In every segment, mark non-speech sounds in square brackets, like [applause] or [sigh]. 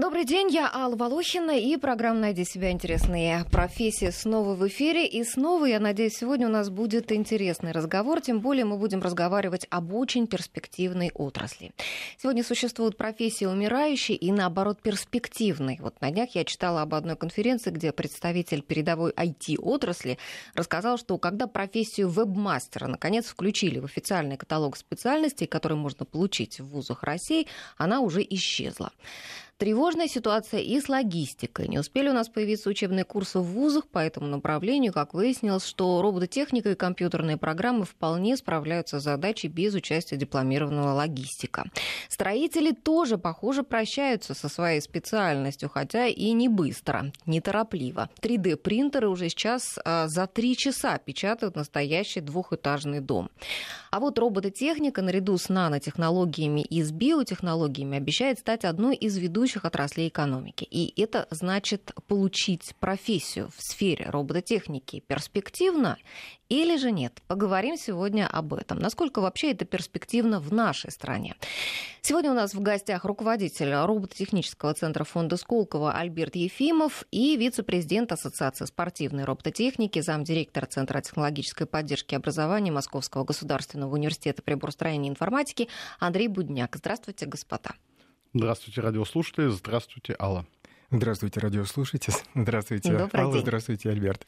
Добрый день, я Алла Волохина и программа «Найди себя интересные профессии» снова в эфире. И снова, я надеюсь, сегодня у нас будет интересный разговор, тем более мы будем разговаривать об очень перспективной отрасли. Сегодня существуют профессии умирающие и, наоборот, перспективные. Вот на днях я читала об одной конференции, где представитель передовой IT-отрасли рассказал, что когда профессию вебмастера наконец включили в официальный каталог специальностей, которые можно получить в вузах России, она уже исчезла. Тревожная ситуация и с логистикой. Не успели у нас появиться учебные курсы в вузах по этому направлению. Как выяснилось, что робототехника и компьютерные программы вполне справляются с задачей без участия дипломированного логистика. Строители тоже, похоже, прощаются со своей специальностью, хотя и не быстро, неторопливо. 3D-принтеры уже сейчас а, за три часа печатают настоящий двухэтажный дом. А вот робототехника наряду с нанотехнологиями и с биотехнологиями обещает стать одной из ведущих ведущих отраслей экономики. И это значит получить профессию в сфере робототехники перспективно или же нет? Поговорим сегодня об этом. Насколько вообще это перспективно в нашей стране? Сегодня у нас в гостях руководитель робототехнического центра фонда Сколково Альберт Ефимов и вице-президент Ассоциации спортивной робототехники, замдиректора Центра технологической поддержки образования Московского государственного университета приборостроения и информатики Андрей Будняк. Здравствуйте, господа. Здравствуйте, радиослушатели. Здравствуйте, Алла. Здравствуйте, радиослушатели. Здравствуйте, Добрый Алла. День. Здравствуйте, Альберт.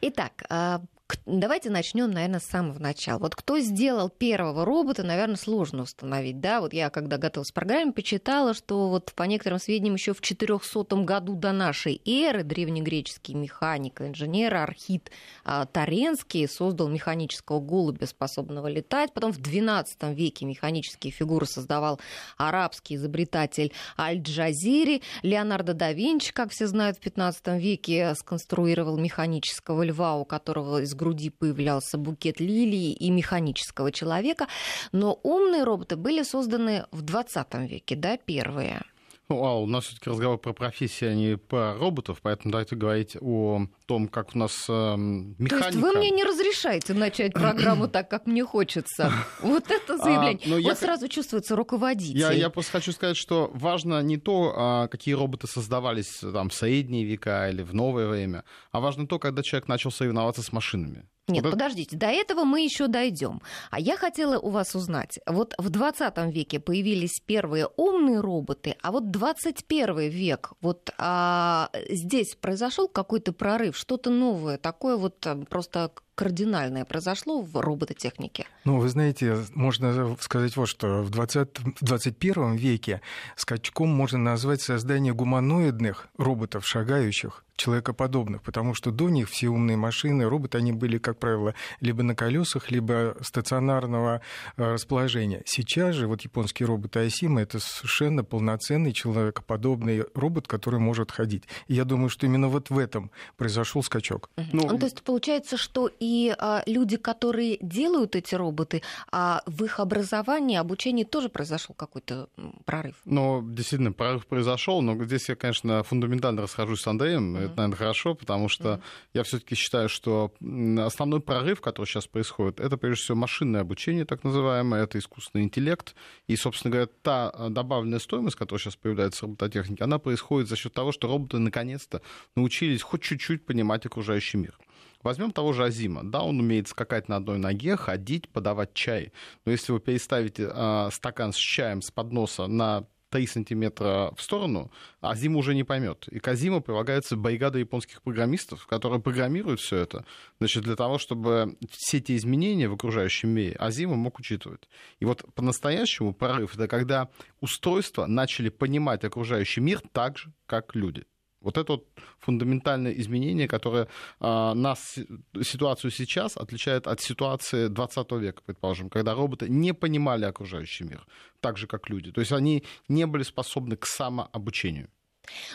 Итак, а, Давайте начнем, наверное, с самого начала. Вот кто сделал первого робота, наверное, сложно установить. Да, вот я, когда готовилась к программе, почитала, что вот по некоторым сведениям еще в 400 году до нашей эры древнегреческий механик, инженер Архит а, Таренский создал механического голубя, способного летать. Потом в XII веке механические фигуры создавал арабский изобретатель Аль-Джазири. Леонардо да Винчи, как все знают, в XV веке сконструировал механического льва, у которого из груди появлялся букет лилии и механического человека. Но умные роботы были созданы в 20 веке, да, первые. Ну, а у нас все-таки разговор про профессии, а не про роботов, поэтому давайте говорить о том, как у нас э, механика... То есть вы мне не разрешаете начать программу так, как мне хочется? [laughs] Вот это а, заявление. А, вот я... сразу чувствуется руководитель. Я, я просто хочу сказать, что важно не то, а, какие роботы создавались там, в средние века или в новое время, а важно то, когда человек начал соревноваться с машинами. Нет, вот подождите, до этого мы еще дойдем. А я хотела у вас узнать, вот в 20 веке появились первые умные роботы, а вот 21 век, вот а, здесь произошел какой-то прорыв, что-то новое, такое вот а, просто кардинальное произошло в робототехнике? Ну, вы знаете, можно сказать вот что. В, 20, в 21 веке скачком можно назвать создание гуманоидных роботов, шагающих, человекоподобных, потому что до них все умные машины, роботы, они были, как правило, либо на колесах, либо стационарного э, расположения. Сейчас же вот японские роботы Асима это совершенно полноценный человекоподобный робот, который может ходить. И я думаю, что именно вот в этом произошел скачок. Ну, ну, то есть получается, что и а, люди, которые делают эти роботы, а в их образовании, обучении тоже произошел какой-то прорыв? Ну, действительно, прорыв произошел, но здесь я, конечно, фундаментально расхожусь с Андреем. Mm-hmm. Это, наверное, хорошо, потому что mm-hmm. я все-таки считаю, что основной прорыв, который сейчас происходит, это, прежде всего, машинное обучение, так называемое, это искусственный интеллект. И, собственно говоря, та а, добавленная стоимость, которая сейчас появляется в робототехнике, она происходит за счет того, что роботы наконец-то научились хоть чуть-чуть понимать окружающий мир. Возьмем того же Азима. Да, он умеет скакать на одной ноге, ходить, подавать чай. Но если вы переставите э, стакан с чаем с подноса на 3 сантиметра в сторону, Азима уже не поймет. И к Азиму прилагается бригада японских программистов, которые программируют все это, значит, для того, чтобы все эти изменения в окружающем мире Азима мог учитывать. И вот по-настоящему прорыв — это когда устройства начали понимать окружающий мир так же, как люди. Вот это вот фундаментальное изменение, которое э, нас, ситуацию сейчас отличает от ситуации 20 века, предположим, когда роботы не понимали окружающий мир, так же, как люди. То есть они не были способны к самообучению.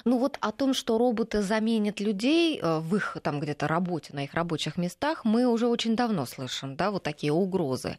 Ну вот о том, что роботы заменят людей э, в их там где-то работе, на их рабочих местах, мы уже очень давно слышим, да, вот такие угрозы.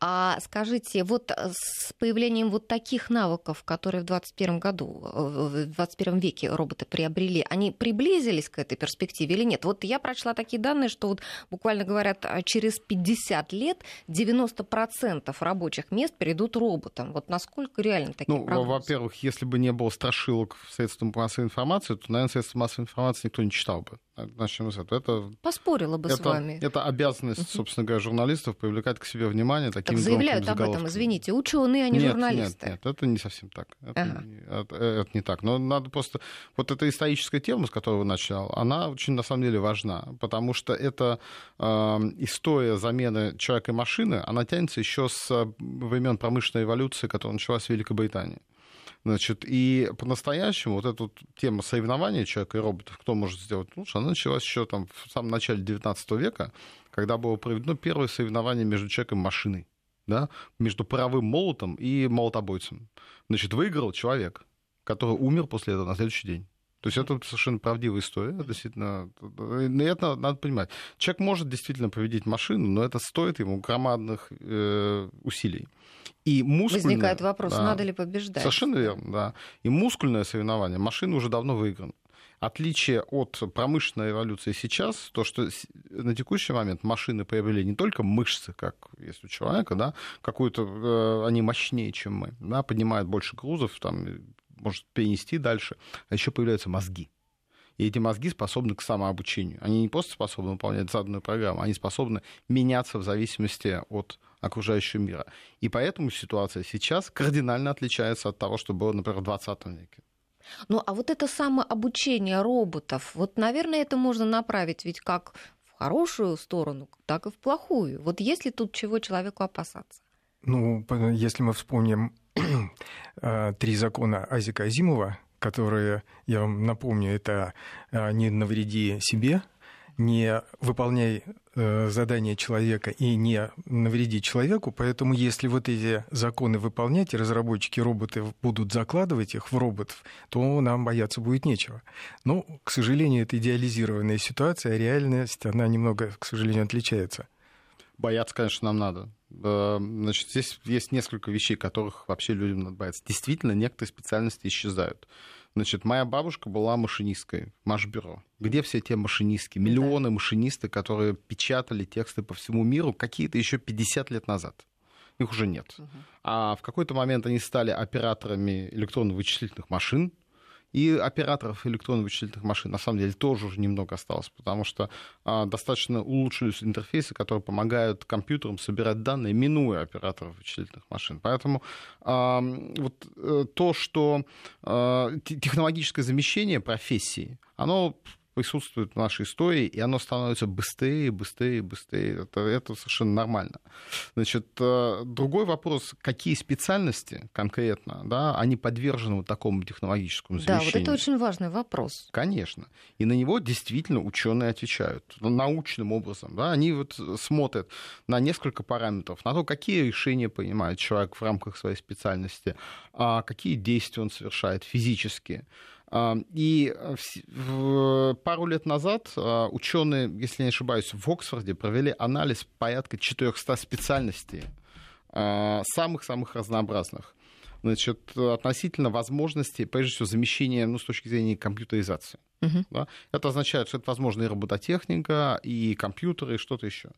А скажите, вот с появлением вот таких навыков, которые в 21 году, э, в 21 веке роботы приобрели, они приблизились к этой перспективе или нет? Вот я прочла такие данные, что вот буквально говорят, а через 50 лет 90% рабочих мест перейдут роботам. Вот насколько реально такие Ну, прогнозы? во-первых, если бы не было страшилок в средствах массовой информации, то, наверное, средства массовой информации никто не читал бы. Начнем с этого. Это, Поспорила бы с это, вами. это обязанность, собственно говоря, журналистов привлекать к себе внимание такими Так заявляют об этом, извините, ученые, а не нет, журналисты. Нет, нет, это не совсем так. Это, Ага. не, это, это не так. Но надо просто... Вот эта историческая тема, с которой вы начал, она очень, на самом деле, важна, потому что эта э, история замены человека и машины, она тянется еще с э, времен промышленной эволюции, которая началась в Великобритании. Значит, и по-настоящему вот эта вот тема соревнования человека и роботов, кто может сделать лучше, она началась еще там в самом начале 19 века, когда было проведено первое соревнование между человеком и машиной да, между паровым молотом и молотобойцем. Значит, выиграл человек, который умер после этого на следующий день. То есть это совершенно правдивая история, действительно. И это надо понимать. Человек может действительно победить машину, но это стоит ему громадных э, усилий. И мускульное, Возникает вопрос, да, надо ли побеждать. Совершенно верно, да. И мускульное соревнование машина уже давно выиграна. Отличие от промышленной эволюции сейчас, то, что на текущий момент машины приобрели не только мышцы, как есть у человека, да, какую-то, э, они мощнее, чем мы, да, поднимают больше грузов, там, может перенести дальше, а еще появляются мозги. И эти мозги способны к самообучению. Они не просто способны выполнять заданную программу, они способны меняться в зависимости от окружающего мира. И поэтому ситуация сейчас кардинально отличается от того, что было, например, в 20 веке. Ну, а вот это самообучение роботов, вот, наверное, это можно направить ведь как в хорошую сторону, так и в плохую. Вот есть ли тут чего человеку опасаться? Ну, если мы вспомним три закона Азика Азимова, которые, я вам напомню, это э, не навреди себе, не выполняй э, задание человека и не навреди человеку. Поэтому если вот эти законы выполнять, и разработчики роботов будут закладывать их в роботов, то нам бояться будет нечего. Но, к сожалению, это идеализированная ситуация, а реальность, она немного, к сожалению, отличается. Бояться, конечно, нам надо. Э, Значит, здесь есть несколько вещей, которых вообще людям надо бояться. Действительно, некоторые специальности исчезают. Значит, моя бабушка была машинисткой в Машбюро. Где все те машинистки? Миллионы машинисты, которые печатали тексты по всему миру какие-то еще 50 лет назад. Их уже нет. А в какой-то момент они стали операторами электронно-вычислительных машин, и операторов электронно-вычислительных машин на самом деле тоже уже немного осталось, потому что а, достаточно улучшились интерфейсы, которые помогают компьютерам собирать данные, минуя операторов вычислительных машин. Поэтому а, вот э, то, что а, те- технологическое замещение профессии, оно присутствует в нашей истории, и оно становится быстрее, быстрее, быстрее. Это, это совершенно нормально. Значит, э, другой вопрос, какие специальности конкретно, да, они подвержены вот такому технологическому Да, замещению? вот это очень важный вопрос. Конечно. И на него действительно ученые отвечают ну, научным образом. Да? Они вот смотрят на несколько параметров, на то, какие решения принимает человек в рамках своей специальности, а какие действия он совершает физически. А, И в- пару лет назад ученые, если не ошибаюсь, в Оксфорде провели анализ порядка 400 специальностей, а, самых-самых разнообразных значит, относительно возможности, прежде всего, замещения, ну, с точки зрения компьютеризации. Мгм. Да? Это означает, что это возможно и робототехника, и компьютеры, и что-то еще.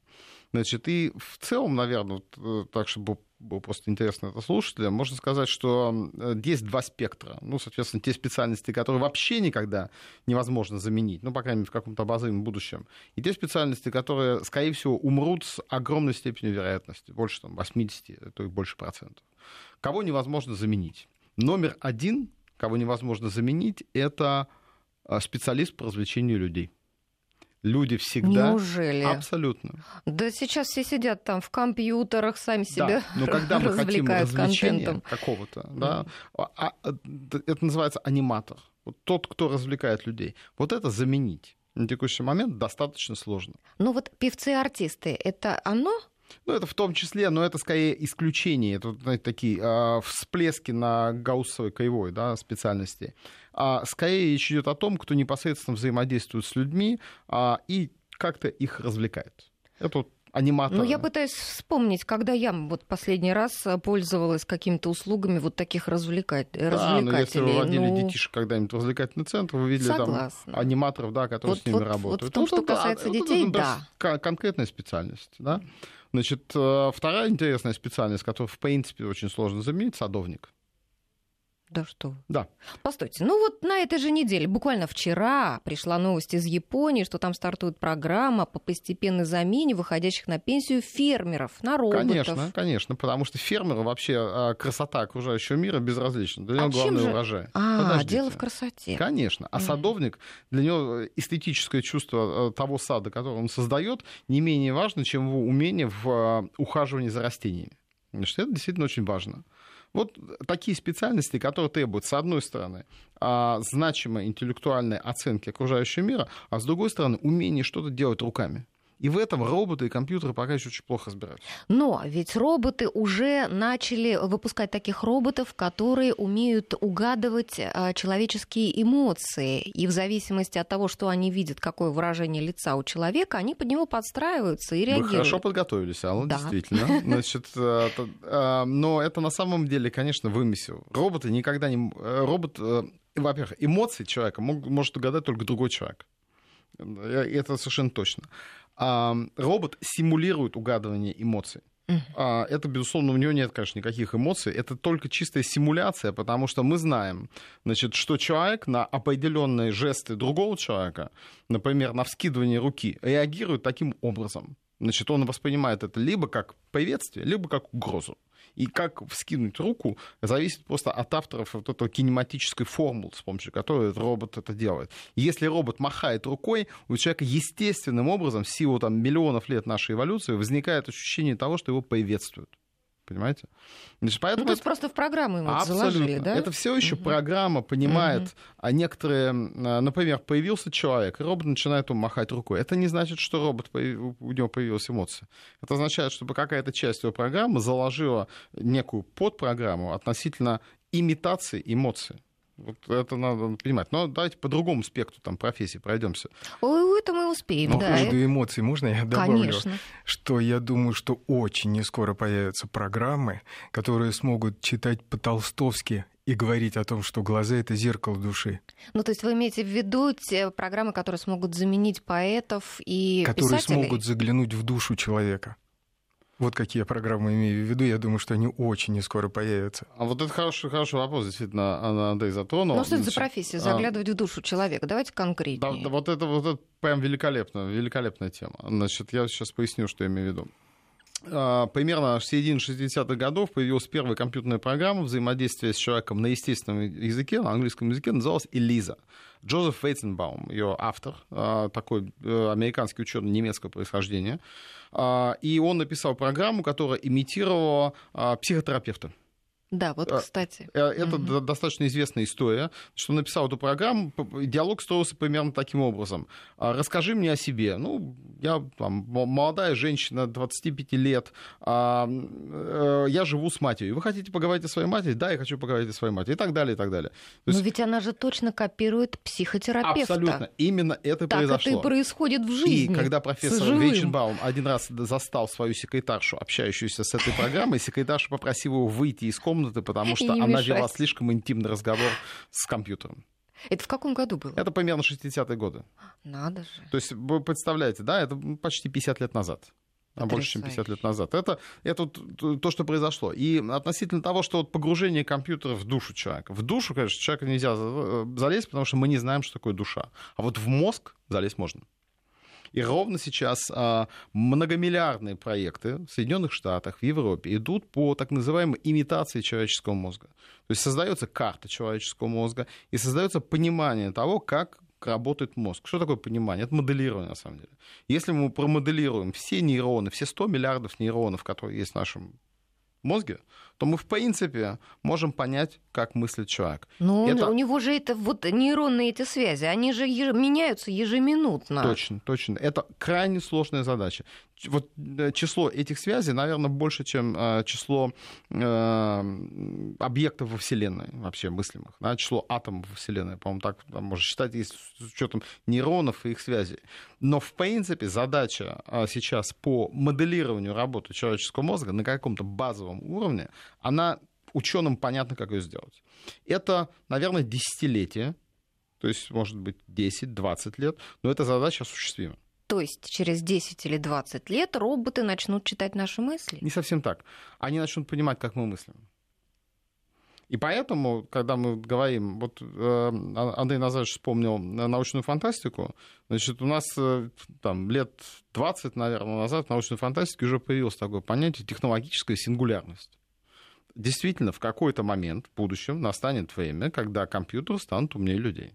Значит, и в целом, наверное, вот, э, так, чтобы было просто интересно это слушателям, можно сказать, что э, есть два спектра. Ну, соответственно, те специальности, которые вообще никогда невозможно заменить, ну, по крайней мере, в каком-то обозримом будущем. И те специальности, которые, скорее всего, умрут с огромной степенью вероятности, больше там, 80, а то и больше процентов. Кого невозможно заменить? Номер один, кого невозможно заменить, это э, специалист по развлечению людей. Люди всегда... Неужели? Абсолютно. Да сейчас все сидят там в компьютерах, сами себя Да, но когда мы [laughs] хотим развлечения какого-то, да, а- а, это называется аниматор. Вот тот, кто развлекает людей. Вот это заменить на текущий момент достаточно сложно. Ну вот певцы и артисты, это оно? Ну, это в том числе, но это скорее исключение. Это знаете, такие э, всплески на гауссовой кривой да, специальности. А скорее речь идет о том, кто непосредственно взаимодействует с людьми а, и как-то их развлекает. Это вот аниматора. Ну, я пытаюсь вспомнить, когда я вот последний раз пользовалась какими-то услугами вот таких развлекать, да, развлекателей. но если вы водили ну... детишек когда-нибудь в развлекательный центр, вы видели Согласна. там аниматоров, да, которые вот, с ними вот, работают. Вот в том, ну, что да, касается да, детей, это, да. да. Конкретная специальность, да. Значит, э, вторая интересная специальность, которую, в принципе, очень сложно заменить, садовник. Да что? Да. Постойте, ну вот на этой же неделе, буквально вчера, пришла новость из Японии, что там стартует программа по постепенной замене выходящих на пенсию фермеров на роботов. Конечно, конечно, потому что фермеру вообще а, красота окружающего мира безразлична. Для него а главный же... урожай. А, Подождите. дело в красоте. Конечно. А садовник, для него эстетическое чувство э, того сада, который он создает, не менее важно, чем его умение в а, ухаживании за растениями. Значит, это действительно очень важно. Вот такие специальности, которые требуют, с одной стороны, а, значимой интеллектуальной оценки окружающего мира, а с другой стороны, умение что-то делать руками. И в этом роботы и компьютеры пока еще очень плохо разбираются. Но ведь роботы уже начали выпускать таких роботов, которые умеют угадывать а, человеческие эмоции. И в зависимости от того, что они видят, какое выражение лица у человека, они под него подстраиваются и реагируют. Вы хорошо подготовились, Алла, да. действительно. [laughs] Значит, э, э, но это на самом деле, конечно, вымысел. Роботы никогда не... Э, робот, во-первых, эмоции человека может угадать только другой человек. Это совершенно точно робот симулирует угадывание эмоций. Uh-huh. Это, безусловно, у него нет, конечно, никаких эмоций. Это только чистая симуляция, потому что мы знаем, значит, что человек на определенные жесты другого человека, например, на вскидывание руки, реагирует таким образом. Значит, он воспринимает это либо как приветствие, либо как угрозу. И как вскинуть руку, зависит просто от авторов вот этого кинематической формулы, с помощью которой этот робот это делает. Если робот махает рукой, у человека естественным образом, в силу там, миллионов лет нашей эволюции, возникает ощущение того, что его приветствуют понимаете? Значит, поэтому ну, то есть это... просто в программу ему Абсолютно. заложили, да? Это все еще угу. программа понимает, угу. а некоторые, а, например, появился человек, и робот начинает ему махать рукой. Это не значит, что робот, у него появилась эмоция. Это означает, чтобы какая-то часть его программы заложила некую подпрограмму относительно имитации эмоций. Вот это надо понимать. Но давайте по другому спектру там, профессии пройдемся. Ой, это мы успеем, Но да. по поводу эмоций можно я добавлю? Конечно. Что я думаю, что очень не скоро появятся программы, которые смогут читать по-толстовски и говорить о том, что глаза — это зеркало души. Ну, то есть вы имеете в виду те программы, которые смогут заменить поэтов и Которые писателей? смогут заглянуть в душу человека. Вот какие программы имею в виду. Я думаю, что они очень не скоро появятся. А вот это хороший, хороший вопрос, действительно, Андрей затронул. Ну, что это за профессия? А, Заглядывать а... в душу человека? Давайте конкретнее. Да, да, вот, это, вот это прям великолепно, великолепная тема. Значит, я сейчас поясню, что я имею в виду. А, примерно в середине 60-х годов появилась первая компьютерная программа взаимодействия с человеком на естественном языке, на английском языке, называлась Элиза. Джозеф Вейтенбаум, ее автор, а, такой э, американский ученый немецкого происхождения. А, и он написал программу, которая имитировала психотерапевта. Да, вот, э, кстати. Э, это угу. достаточно известная история, что написал эту программу. Диалог строился примерно таким образом. «А, Расскажи мне о себе. Ну, я там, молодая женщина, 25 лет, а, э, я живу с матерью. Вы хотите поговорить о своей матери? Да, я хочу поговорить о своей матери. И так далее, и так далее. То есть... Но ведь она же точно копирует психотерапевта. Абсолютно. Именно это так произошло. Так это и происходит в жизни. И когда профессор Вейченбаум один раз застал свою секретаршу, общающуюся с этой программой, секретарша попросила его выйти из комнаты комнаты, потому [laughs] что она мешать. вела слишком интимный разговор с компьютером. Это в каком году было? Это примерно 60-е годы. Надо же. То есть вы представляете, да, это почти 50 лет назад. А больше, чем 50 лет назад. Это, это то, что произошло. И относительно того, что вот погружение компьютера в душу человека. В душу, конечно, человека нельзя залезть, потому что мы не знаем, что такое душа. А вот в мозг залезть можно. И ровно сейчас а, многомиллиардные проекты в Соединенных Штатах, в Европе идут по так называемой имитации человеческого мозга. То есть создается карта человеческого мозга и создается понимание того, как работает мозг. Что такое понимание? Это моделирование, на самом деле. Если мы промоделируем все нейроны, все 100 миллиардов нейронов, которые есть в нашем мозге, то мы, в принципе, можем понять, как мыслит человек. Ну, это... у него же это вот нейронные эти связи, они же еж... меняются ежеминутно. Точно, точно. Это крайне сложная задача. Вот э, число этих связей, наверное, больше, чем э, число э, объектов во Вселенной вообще мыслимых. Да? Число атомов во Вселенной, по-моему, так там, можно считать, есть с учетом нейронов и их связей. Но, в принципе, задача э, сейчас по моделированию работы человеческого мозга на каком-то базовом уровне, она ученым понятно, как ее сделать. Это, наверное, десятилетие, то есть, может быть, 10-20 лет, но эта задача осуществима. То есть через 10 или 20 лет роботы начнут читать наши мысли? Не совсем так. Они начнут понимать, как мы мыслим. И поэтому, когда мы говорим, вот э, Андрей Назарович вспомнил научную фантастику, значит, у нас э, там лет 20, наверное, назад в научной фантастике уже появилось такое понятие технологическая сингулярность действительно в какой-то момент в будущем настанет время, когда компьютеры станут умнее людей.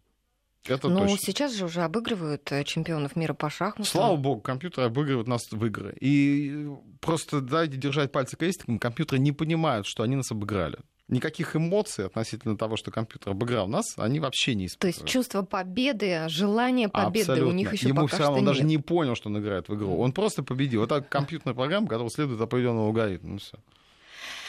Это ну, точно. сейчас же уже обыгрывают э, чемпионов мира по шахматам. Слава богу, компьютеры обыгрывают нас в игры. И просто дайте держать пальцы крестиком, компьютеры не понимают, что они нас обыграли. Никаких эмоций относительно того, что компьютер обыграл нас, они вообще не испытывают. То есть чувство победы, желание победы Абсолютно. у них еще Ему пока все равно что даже нет. не понял, что он играет в игру. Он просто победил. Вот так компьютерная программа, которая следует определенному алгоритму. Ну, все.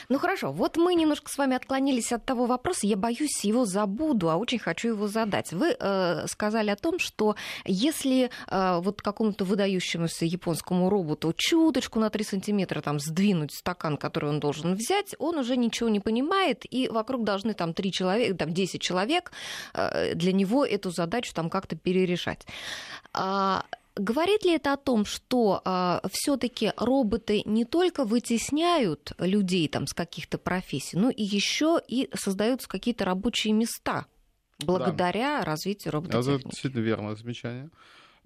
Ну хорошо, вот мы немножко с вами отклонились от того вопроса, я боюсь его забуду, а очень хочу его задать. Вы э, сказали о том, что если э, вот какому-то выдающемуся японскому роботу чуточку на 3 сантиметра там сдвинуть стакан, который он должен взять, он уже ничего не понимает, и вокруг должны там 3 человека, там 10 человек э, для него эту задачу там как-то перерешать. А, Говорит ли это о том, что э, все-таки роботы не только вытесняют людей там с каких-то профессий, но и еще и создаются какие-то рабочие места благодаря да. развитию робототехники? Это действительно верное замечание.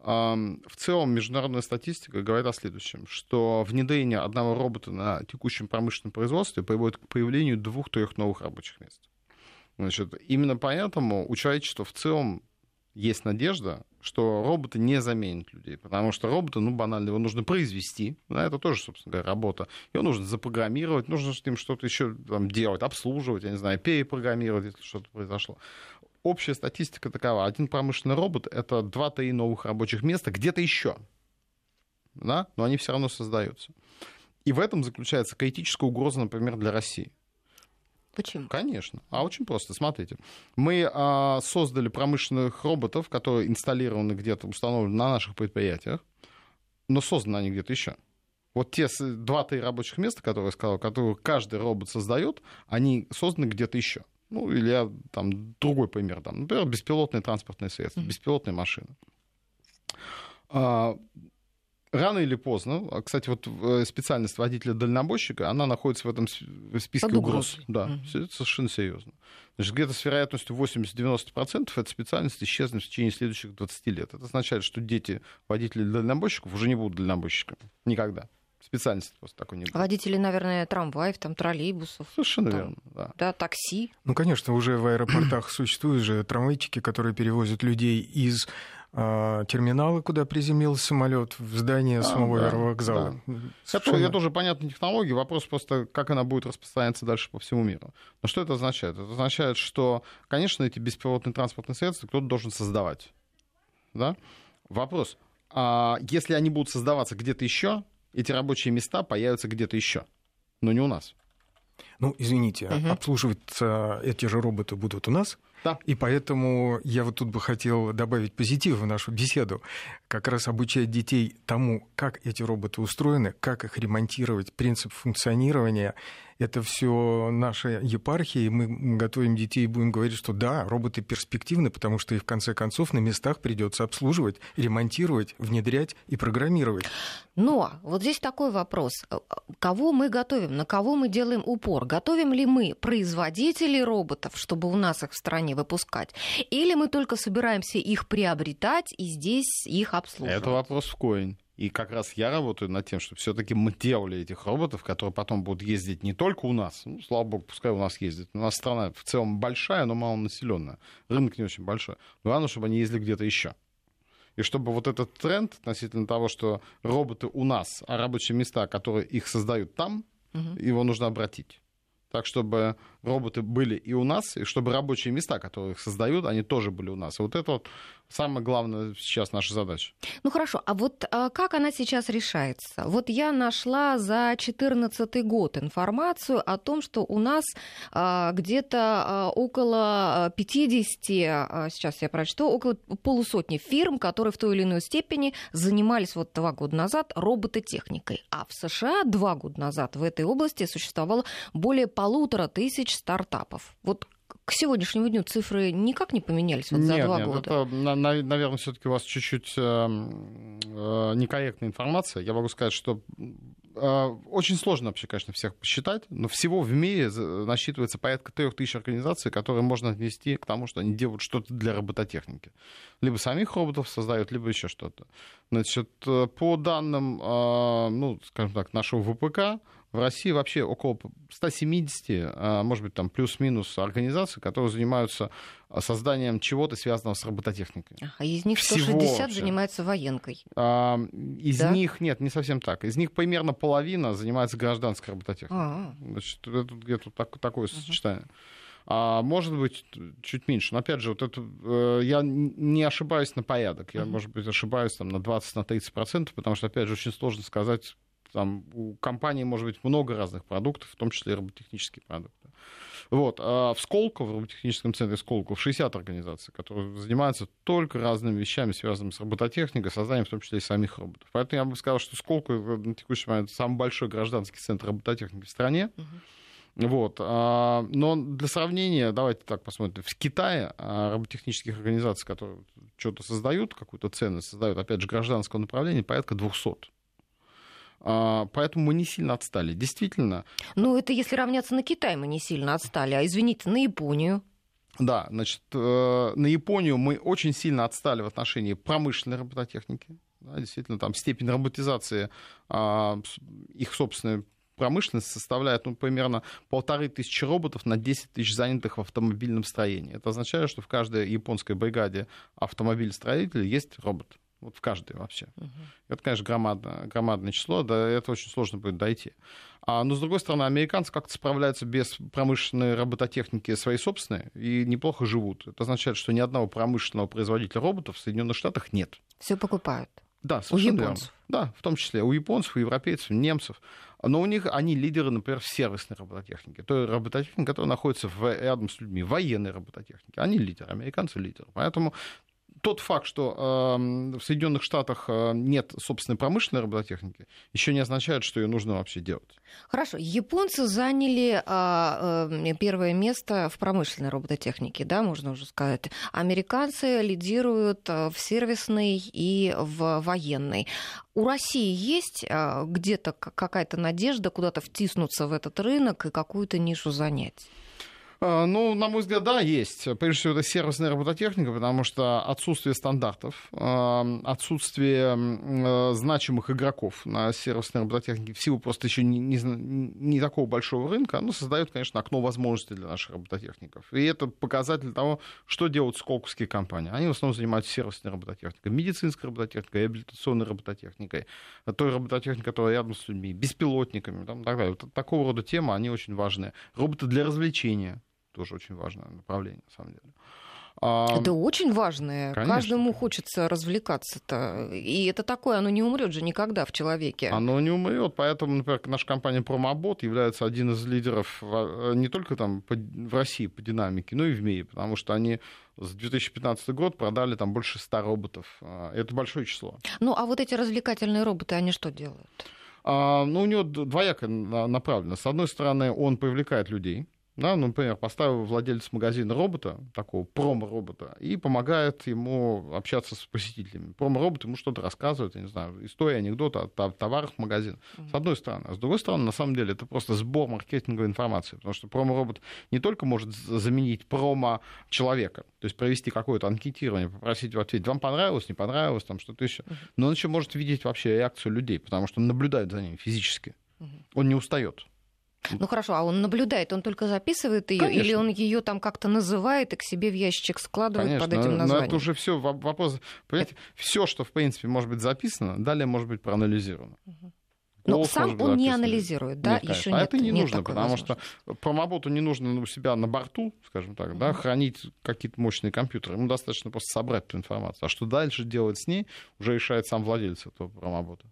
В целом международная статистика говорит о следующем, что внедрение одного робота на текущем промышленном производстве приводит к появлению двух-трех новых рабочих мест. Значит, именно поэтому у человечества в целом есть надежда, что роботы не заменят людей, потому что роботы, ну, банально, его нужно произвести, да, это тоже, собственно говоря, работа. Его нужно запрограммировать, нужно с ним что-то еще там, делать, обслуживать, я не знаю, перепрограммировать, если что-то произошло. Общая статистика такова. Один промышленный робот — это 2-3 новых рабочих места где-то еще. Да? Но они все равно создаются. И в этом заключается критическая угроза, например, для России. Почему? Конечно. А очень просто. Смотрите. Мы а, создали промышленных роботов, которые инсталлированы где-то, установлены на наших предприятиях, но созданы они где-то еще. Вот те два-три рабочих места, которые я сказал, которые каждый робот создает, они созданы где-то еще. Ну, или я там другой пример дам. Например, беспилотные транспортные средства, mm-hmm. беспилотные машины. А, рано или поздно, а, кстати, вот э, специальность водителя-дальнобойщика, она находится в этом списке Под угроз. Да, Мгм. это совершенно серьезно. Значит, где-то с вероятностью 80-90% эта специальность исчезнет в течение следующих 20 лет. Это означает, что дети водителей-дальнобойщиков уже не будут дальнобойщиками. Никогда. Специальности просто такой не будет. Водители, наверное, трамваев, там, троллейбусов, Совершенно там, верно, да. да, такси. Ну, конечно, уже в аэропортах [clears throat] существуют же трамвайчики, которые перевозят людей из а, терминала, куда приземлился самолет, в здание А, самого да, аэровокзала. Это, Совершенно- это уже понятная технология, вопрос просто, как она будет распространяться дальше по всему миру. Но что это означает? Это означает, что, конечно, эти беспилотные транспортные средства кто-то должен создавать. Да? Вопрос, а если они будут создаваться где-то еще, эти рабочие места появятся где-то еще, но не у нас. Ну, извините, Мгм. обслуживаться эти же роботы будут у нас. Да. И поэтому я вот тут бы хотел добавить позитив в нашу беседу. Как раз обучать детей тому, как эти роботы устроены, как их ремонтировать, принцип функционирования. Это все наша епархия, и мы готовим детей и будем говорить, что да, роботы перспективны, потому что их в конце концов на местах придется обслуживать, ремонтировать, внедрять и программировать. Но вот здесь такой вопрос. Кого мы готовим, на кого мы делаем упор? Готовим ли мы производителей роботов, чтобы у нас их в стране выпускать? Или мы только собираемся их приобретать и здесь их обслуживать? Это вопрос в коин. И как раз я работаю над тем, чтобы все-таки мы делали этих роботов, которые потом будут ездить не только у нас, ну, слава богу, пускай у нас ездят. У нас страна в целом большая, но малонаселенная. Рынок не очень большой. Главное, чтобы они ездили где-то еще. И чтобы вот этот тренд относительно того, что роботы у нас, а рабочие места, которые их создают там, Мгм. его нужно обратить. так чтобы роботы были и у нас, и чтобы рабочие места, которые их создают, они тоже были у нас. И вот это вот самое главное сейчас наша задача. Ну хорошо, а вот а, как она сейчас решается? Вот я нашла за 2014 год информацию о том, что у нас а, где-то а, около 50, а, сейчас я прочту, около полусотни фирм, которые в той или иной степени занимались вот два года назад робототехникой. А в США два года назад в этой области существовало более полутора тысяч стартапов. Вот к сегодняшнему дню цифры никак не поменялись вот за нет, два нет, года? Это, наверное, все-таки у вас чуть-чуть э, э, некорректная информация. Я могу сказать, что э, очень сложно вообще, конечно, всех посчитать, но всего в мире насчитывается порядка трех тысяч организаций, которые можно отнести к тому, что они делают что-то для робототехники. Либо самих роботов создают, либо еще что-то. Значит, по данным, ну, скажем так, нашего ВПК, в России вообще около 170, а, может быть, там плюс-минус организаций, которые занимаются а, созданием чего-то, связанного с робототехникой. А из них 160 Всего занимаются военкой. А, из да? них, нет, не совсем так. Из них примерно половина занимается гражданской робототехникой. А-а. Значит, это где-то так, такое uh-huh. сочетание. А может быть, чуть меньше. Но опять же, вот это, э, я не ошибаюсь на порядок. Я, uh-huh. может быть, ошибаюсь там, на 20-30%, на потому что, опять же, очень сложно сказать, там у компании может быть много разных продуктов, в том числе и роботехнические продукты. Вот. А в Сколково, в роботехническом центре Сколково, 60 организаций, которые занимаются только разными вещами, связанными с робототехникой, созданием в том числе и самих роботов. Поэтому я бы сказал, что Сколково на текущий момент самый большой гражданский центр робототехники в стране. Вот. А, но для сравнения, давайте так посмотрим. В Китае а, роботехнических организаций, которые что-то создают, какую-то ценность создают, опять же, гражданского направления, порядка 200. А, поэтому мы не сильно отстали. Действительно. Ну, это если равняться на Китай, мы не сильно отстали. А извините, на Японию. Да, значит, э, на Японию мы очень сильно отстали в отношении промышленной робототехники. Да, действительно, там степень роботизации а, их собственной промышленности составляет ну, примерно полторы тысячи роботов на 10 тысяч занятых в автомобильном строении. Это означает, что в каждой японской бригаде автомобилестроителей есть робот. Вот в каждой вообще. Uh-huh. Это, конечно, громадное, громадное число, да, это очень сложно будет дойти. А, но, с другой стороны, американцы как-то справляются без промышленной робототехники своей собственной и неплохо живут. Это означает, что ни одного промышленного производителя роботов в Соединенных Штатах нет. Все покупают. Да, совершенно у японцев. Верно. Да, в том числе у японцев, у европейцев, у немцев. Но у них они лидеры, например, в сервисной робототехнике. Той робототехники, которая находится в, рядом с людьми, военной робототехники. Они лидеры, американцы лидеры. Поэтому тот факт, что э, в Соединенных Штатах э, нет собственной промышленной робототехники, еще не означает, что ее нужно вообще делать. Хорошо. Японцы заняли э, первое место в промышленной робототехнике, да, можно уже сказать. Американцы лидируют в сервисной и в военной. У России есть где-то какая-то надежда куда-то втиснуться в этот рынок и какую-то нишу занять? А, ну, на мой взгляд, да, есть. Прежде всего, это сервисная робототехника, потому что отсутствие стандартов, а, отсутствие а, значимых игроков на сервисной робототехнике в силу просто еще не, не, не такого большого рынка, оно создает, конечно, окно возможностей для наших робототехников. И это показатель того, что делают сколковские компании. Они в основном занимаются сервисной робототехникой, медицинской робототехникой, реабилитационной робототехникой, той робототехникой, которая рядом с людьми, беспилотниками, там, так далее. Вот такого рода темы, они очень важны. Роботы для развлечения тоже очень важное направление, на самом деле. Это очень важное. Конечно. Каждому хочется развлекаться-то. И это такое, оно не умрет же никогда в человеке. Оно не умрет. Поэтому, например, наша компания Промобот является один из лидеров э, не только там в России по динамике, но и в мире. Потому что они за 2015 год продали там больше 100 роботов. А, это большое число. Ну, а вот эти развлекательные роботы, они что делают? А, ну, у него двояко направлено. С одной стороны, он привлекает людей да, ну, например, поставил владелец магазина робота, такого промо-робота, и помогает ему общаться с посетителями. Промо-робот ему что-то рассказывает, я не знаю, история, анекдоты о товарах магазина. С одной стороны. А с другой стороны, на самом деле, это просто сбор маркетинговой информации, потому что промо-робот не только может заменить промо-человека, то есть провести какое-то анкетирование, попросить его ответить, вам понравилось, не понравилось, там что-то еще. Но он еще может видеть вообще реакцию людей, потому что он наблюдает за ними физически. Он не устает. Ну хорошо, а он наблюдает, он только записывает ее, или он ее там как-то называет и к себе в ящичек складывает Конечно, под этим названием? Но это уже все вопрос. Понимаете, это... все, что в принципе может быть записано, далее может быть проанализировано. Угу. Но сам он не анализирует, да? Нет, Еще а нет, это не нет нужно, потому что промоботу не нужно у себя на борту, скажем так, да, хранить какие-то мощные компьютеры. Ему достаточно просто собрать эту информацию. А что дальше делать с ней, уже решает сам владелец этого промобота.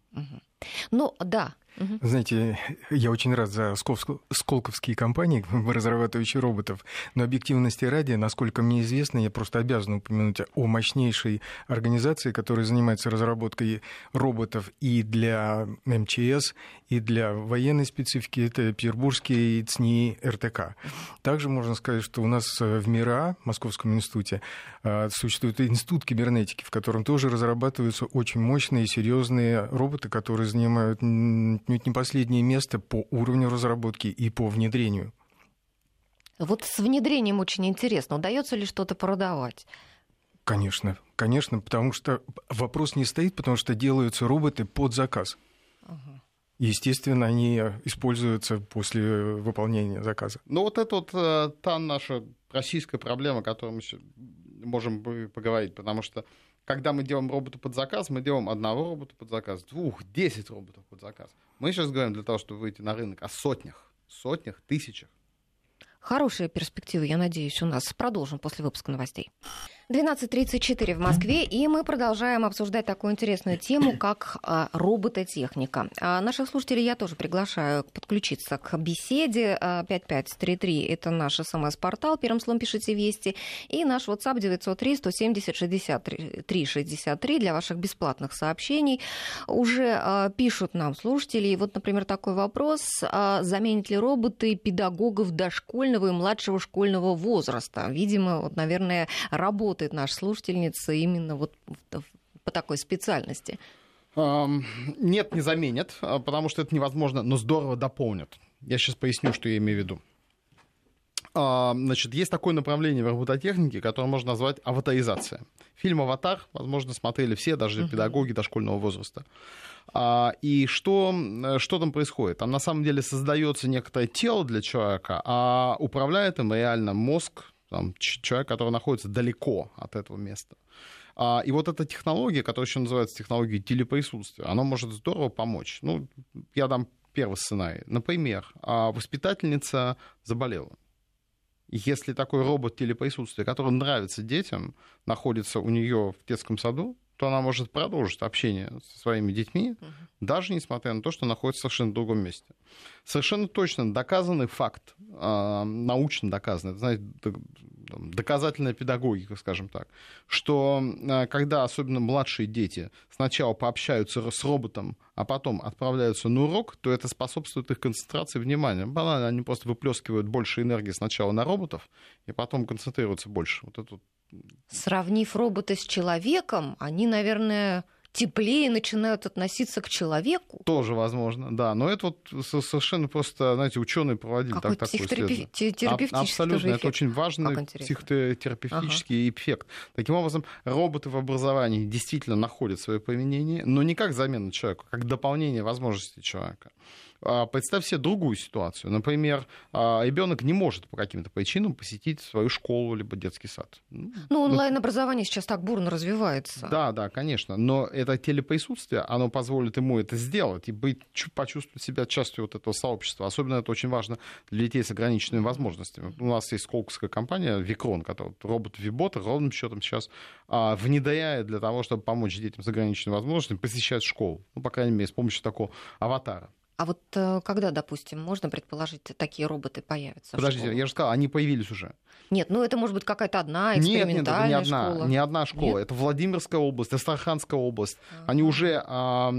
Ну, да. Знаете, я очень рад за сколковские компании, [laughs] разрабатывающие роботов, но объективности ради, насколько мне известно, я просто обязан упомянуть о мощнейшей организации, которая занимается разработкой роботов и для МЧС, и для военной специфики. Это Петербургский ЦНИ РТК. Также можно сказать, что у нас в МИРА, Московском институте, а, существует институт кибернетики, в котором тоже разрабатываются очень мощные и серьезные роботы, которые занимают отнюдь не последнее место по уровню разработки и по внедрению. Вот с внедрением очень интересно. Удается ли что-то продавать? Конечно, конечно, потому что вопрос не стоит, потому что делаются роботы под заказ. Ага. Естественно, они используются после выполнения заказа. Ну вот это вот э, та наша российская проблема, о которой мы можем поговорить, потому что когда мы делаем робота под заказ, мы делаем одного робота под заказ, двух, десять роботов под заказ. Мы сейчас говорим для того, чтобы выйти на рынок о сотнях, сотнях, тысячах. Хорошие перспективы, я надеюсь, у нас. Продолжим после выпуска новостей. 12.34 в Москве, и мы продолжаем обсуждать такую интересную тему, [clears throat] как а, робототехника. А наших слушателей я тоже приглашаю подключиться к беседе. 5533 а, – это наш СМС-портал, первым словом пишите «Вести», и наш WhatsApp 903 170 63 63 для ваших бесплатных сообщений. Уже а, пишут нам слушатели, и вот, например, такой вопрос. А, заменят ли роботы педагогов дошкольного и младшего школьного возраста? Видимо, вот, наверное, работа работает наша слушательница именно вот по такой специальности? Нет, не заменят, а, потому что это невозможно, но здорово дополнят. Я сейчас поясню, что я имею в виду. Значит, есть такое направление в робототехнике, которое можно назвать аватаризация. Фильм «Аватар», возможно, смотрели все, даже uh-huh. педагоги дошкольного возраста. И что, что там происходит? Там на самом деле создается некоторое тело для человека, а управляет им реально мозг, там, человек, который находится далеко от этого места. А, и вот эта технология, которая еще называется технологией телеприсутствия, она может здорово помочь. Ну, я дам первый сценарий. Например, а, воспитательница заболела. Если такой робот телеприсутствия, который нравится детям, находится у нее в детском саду, то она может продолжить общение со своими детьми, угу. даже несмотря на то, что находится в совершенно другом месте. Совершенно точно доказанный факт, э, научно доказанный, знаете, доказательная педагогика, скажем так, что э, когда особенно младшие дети сначала пообщаются с роботом, а потом отправляются на урок, то это способствует их концентрации внимания. Банально, они просто выплескивают больше энергии сначала на роботов, и потом концентрируются больше. Вот это Сравнив робота с человеком, они, наверное, теплее начинают относиться к человеку. Тоже возможно, да. Но это вот совершенно просто, знаете, ученые проводили Какой так, такое исследование. А, абсолютно, это очень важный психотерапевтический ага. эффект. Таким образом, роботы в образовании действительно находят свое применение, но не как замена человека, как дополнение возможностей человека. А, представь себе другую ситуацию. Например, а, ребенок не может по каким-то причинам посетить свою школу либо детский сад. Ну, ну онлайн-образование сейчас так бурно развивается. Да, да, конечно. Но это телеприсутствие, оно позволит ему это сделать и быть, почувствовать себя частью вот этого сообщества. Особенно это очень важно для детей с ограниченными возможностями. У нас есть сколковская компания Викрон, которая робот Вибота ровным счетом сейчас а, внедряет для того, чтобы помочь детям с ограниченными возможностями посещать школу. Ну, по крайней мере, с помощью такого аватара. А вот э, когда, допустим, можно предположить, такие роботы появятся? Подождите, я же сказал, они появились уже. Нет, ну это может быть какая-то одна экспериментальная нет, нет, это не одна, школа. Не одна школа. Нет? Это Владимирская область, Астраханская область. А-а-а. Они уже а,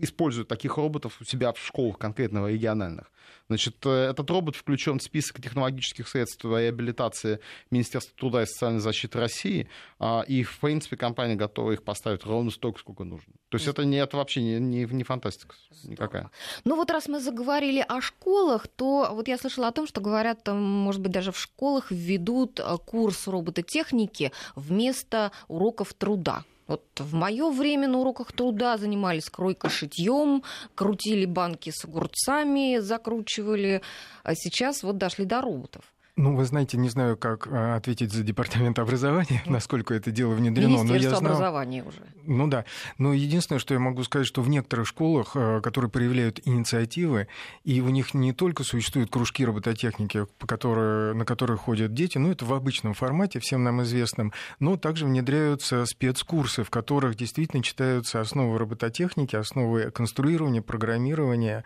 используют таких роботов у себя в школах конкретно региональных. Значит, э, этот робот включен в список технологических средств реабилитации Министерства труда и социальной защиты России, а, и, в принципе, компания готова их поставить ровно столько, сколько нужно. То есть это, не, это вообще не, не, не фантастика никакая. Ну вот раз мы заговорили о школах, то вот я слышала о том, что говорят, там, может быть, даже в школах введут э, курс робототехники вместо уроков труда. Вот в мое время на уроках труда занимались кройка шитьем, крутили банки с огурцами, закручивали, а сейчас вот дошли до роботов. Ну, вы знаете, не знаю, как а, ответить за департамент образования, [laughs] насколько это дело внедрено. Министерство но я знал... образования уже. Ну да. Но единственное, что я могу сказать, что в некоторых школах, а, которые проявляют инициативы, и у них не только существуют кружки робототехники, которые, на которые ходят дети, ну это в обычном формате, всем нам известном, но также внедряются спецкурсы, в которых действительно читаются основы робототехники, основы конструирования, программирования,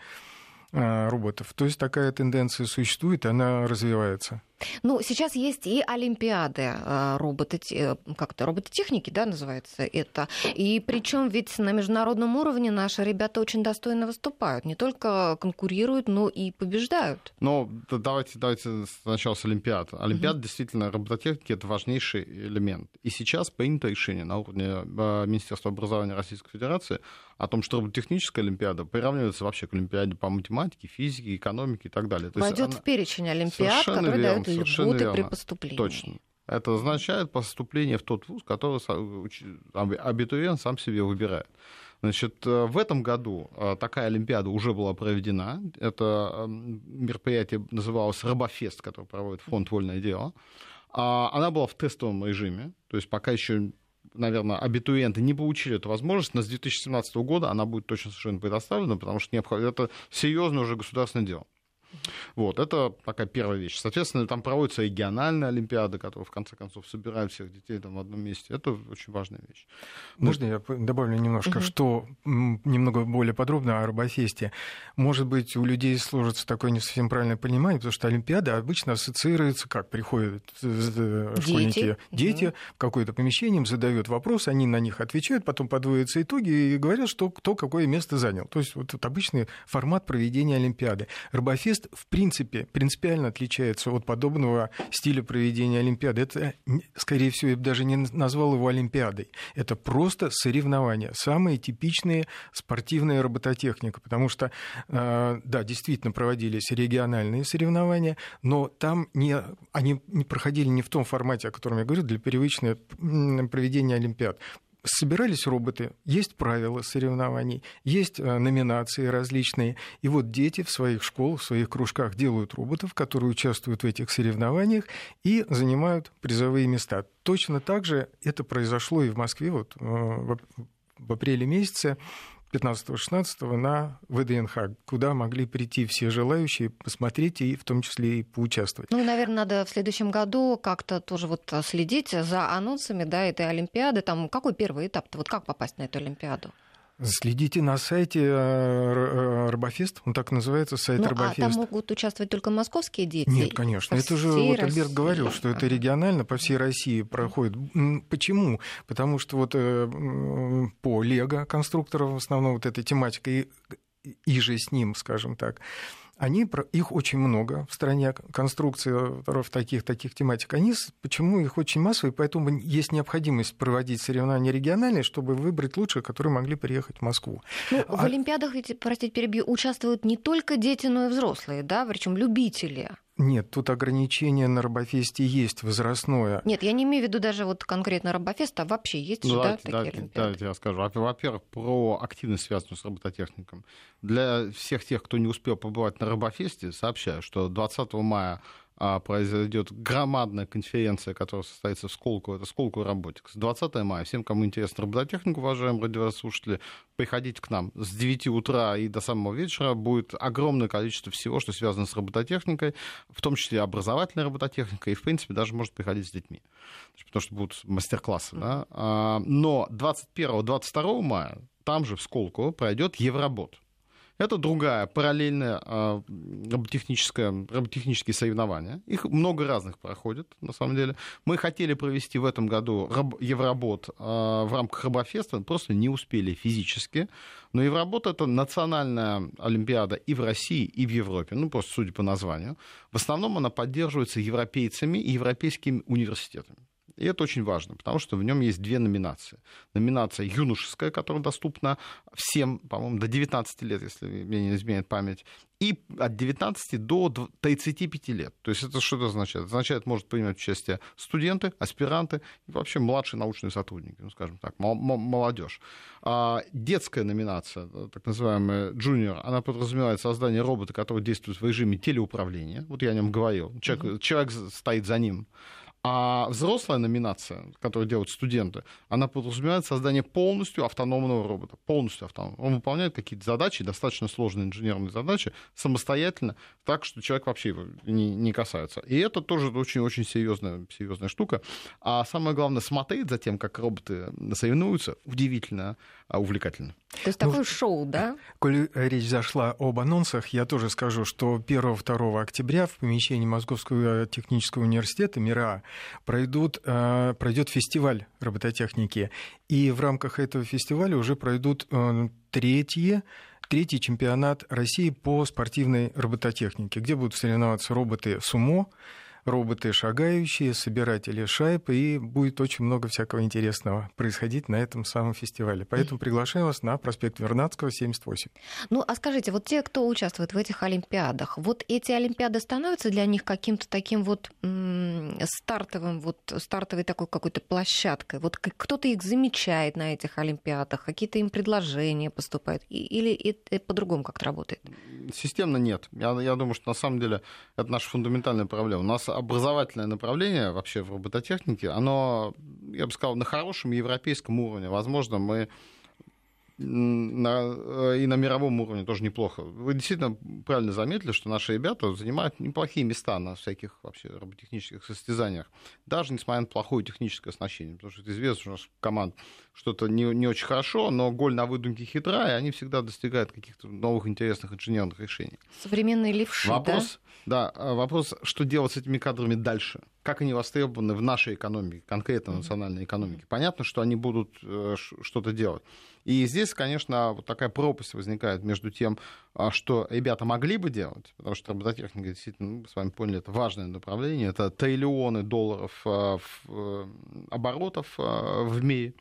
роботов. То есть такая тенденция существует, она развивается. Ну, сейчас есть и Олимпиады а, роботы, э, как-то робототехники, да, называется это. И причем ведь на международном уровне наши ребята очень достойно выступают. Не только конкурируют, но и побеждают. Ну, давайте, давайте сначала с Олимпиад. Олимпиад угу. действительно робототехники это важнейший элемент. И сейчас принято решение на уровне э, Министерства образования Российской Федерации о том, что робототехническая Олимпиада приравнивается вообще к Олимпиаде по математике, физике, экономике и так далее. Войдет в перечень Олимпиад, которые дают льготы верно. при поступлении. Точно. Это означает поступление в тот вуз, который абитуриент сам себе выбирает. Значит, э, в этом году э, такая Олимпиада уже была проведена. Это эм, мероприятие называлось «Робофест», который проводит фонд «Вольное дело». А, она была в тестовом режиме, то есть пока еще наверное, абитуриенты не получили эту возможность, но с 2017 года она будет точно совершенно предоставлена, потому что это серьезное уже государственное дело. Вот, это такая первая вещь. Соответственно, там проводятся региональные олимпиады, которые, в конце концов, собирают всех детей там в одном месте. Это очень важная вещь. Можно я добавлю немножко, угу. что немного более подробно о Робофесте. Может быть, у людей сложится такое не совсем правильное понимание, потому что Олимпиада обычно ассоциируется, как приходят э, школьники, дети, дети угу. в какое-то помещение, им задают вопрос, они на них отвечают, потом подводятся итоги и говорят, что кто какое место занял. То есть вот, вот обычный формат проведения Олимпиады. Робофест Фест, в принципе, принципиально отличается от подобного стиля проведения Олимпиады. Это, скорее всего, я бы даже не назвал его Олимпиадой. Это просто соревнования, самые типичные спортивная робототехника, потому что, э, да, действительно проводились региональные соревнования, но там не, они не проходили не в том формате, о котором я говорю, для привычного проведения Олимпиад собирались роботы, есть правила соревнований, есть э, номинации различные. И вот дети в своих школах, в своих кружках делают роботов, которые участвуют в этих соревнованиях и занимают призовые места. Точно так же это произошло и в Москве вот, э, в апреле месяце 15-16 на ВДНХ, куда могли прийти все желающие посмотреть и в том числе и поучаствовать. Ну, наверное, надо в следующем году как-то тоже вот следить за анонсами да, этой Олимпиады. Там какой первый этап-то? Вот как попасть на эту Олимпиаду? Следите на сайте э, э, Робофест, он так называется, сайт ну, Робофест. А там могут участвовать только московские дети? Нет, конечно. Это же вот Альберт говорил, что это регионально по всей России проходит. Почему? Потому что вот э, по Лего конструкторам в основном вот эта тематика и, и же с ним, скажем так, они, их очень много в стране, конструкций в таких, таких тематик. Они, почему их очень массовые, поэтому есть необходимость проводить соревнования региональные, чтобы выбрать лучших, которые могли приехать в Москву. Ну, а... В Олимпиадах, простите, перебью, участвуют не только дети, но и взрослые, да, причем любители. Нет, тут ограничение на Робофесте есть возрастное. Нет, я не имею в виду даже вот конкретно Робофест, а вообще есть ну, же, давайте, да, такие давайте, давайте я скажу. Во-первых, про активность, связанную с робототехником. Для всех тех, кто не успел побывать на Робофесте, сообщаю, что 20 мая произойдет громадная конференция, которая состоится в Сколково, это Сколково Роботикс. 20 мая. Всем, кому интересна робототехника, уважаемые радиослушатели, приходите к нам. С 9 утра и до самого вечера будет огромное количество всего, что связано с робототехникой, в том числе образовательная робототехника, и, в принципе, даже может приходить с детьми, потому что будут мастер-классы. Да? А, но 21-22 мая там же в Сколково пройдет Евробот. Это другая параллельная а, роботехническая, роботехнические соревнования. Их много разных проходит, на самом деле. Мы хотели провести в этом году Евробот а, в рамках Робофеста, просто не успели физически. Но Евробот — это национальная олимпиада и в России, и в Европе, ну, просто судя по названию. В основном она поддерживается европейцами и европейскими университетами. И это очень важно, потому что в нем есть две номинации. Номинация юношеская, которая доступна всем, по-моему, до 19 лет, если мне не изменяет память, и от 19 до 35 лет. То есть это что это означает? Это означает, может принимать участие студенты, аспиранты и вообще младшие научные сотрудники, ну, скажем так, молодежь. А детская номинация, так называемая junior, она подразумевает создание робота, который действует в режиме телеуправления. Вот я о нем говорил. Человек, mm-hmm. человек стоит за ним. А взрослая номинация, которую делают студенты, она подразумевает создание полностью автономного робота. Полностью автономного. Он выполняет какие-то задачи, достаточно сложные инженерные задачи, самостоятельно, так, что человек вообще его не, не касается. И это тоже очень-очень серьезная, серьезная штука. А самое главное, смотреть за тем, как роботы соревнуются, удивительно а увлекательно. То есть ну, такое шоу, да? Коль речь зашла об анонсах, я тоже скажу, что 1-2 октября в помещении Московского технического университета МИРА пройдут, э, пройдет фестиваль робототехники. И в рамках этого фестиваля уже пройдут э, третьи третий чемпионат России по спортивной робототехнике, где будут соревноваться роботы СУМО, роботы шагающие, собиратели шайб, и будет очень много всякого интересного происходить на этом самом фестивале. Поэтому приглашаю вас на проспект Вернадского, 78. Ну, а скажите, вот те, кто участвует в этих Олимпиадах, вот эти Олимпиады становятся для них каким-то таким вот стартовым, вот стартовой такой какой-то площадкой? Вот кто-то их замечает на этих Олимпиадах, какие-то им предложения поступают? Или это по-другому как-то работает? Системно нет. Я, я думаю, что на самом деле это наша фундаментальная проблема. У нас образовательное направление вообще в робототехнике, оно, я бы сказал, на хорошем европейском уровне. Возможно, мы на, э, и на мировом уровне тоже неплохо. Вы действительно правильно заметили, что наши ребята занимают неплохие места на всяких вообще роботехнических состязаниях, даже несмотря на плохое техническое оснащение, потому что это известно, что у нас команд что-то не, не очень хорошо, но голь на выдумке хитра, и они всегда достигают каких-то новых интересных инженерных решений. Современные левши, вопрос, да? Да, вопрос, что делать с этими кадрами дальше? Как они востребованы в нашей экономике, конкретно национальной экономике? Понятно, что они будут э, что-то делать. И здесь, конечно, вот такая пропасть возникает между тем, а, что ребята могли бы делать, потому что робототехника действительно, мы с вами поняли, это важное направление, это триллионы долларов а, э, оборотов а, в мире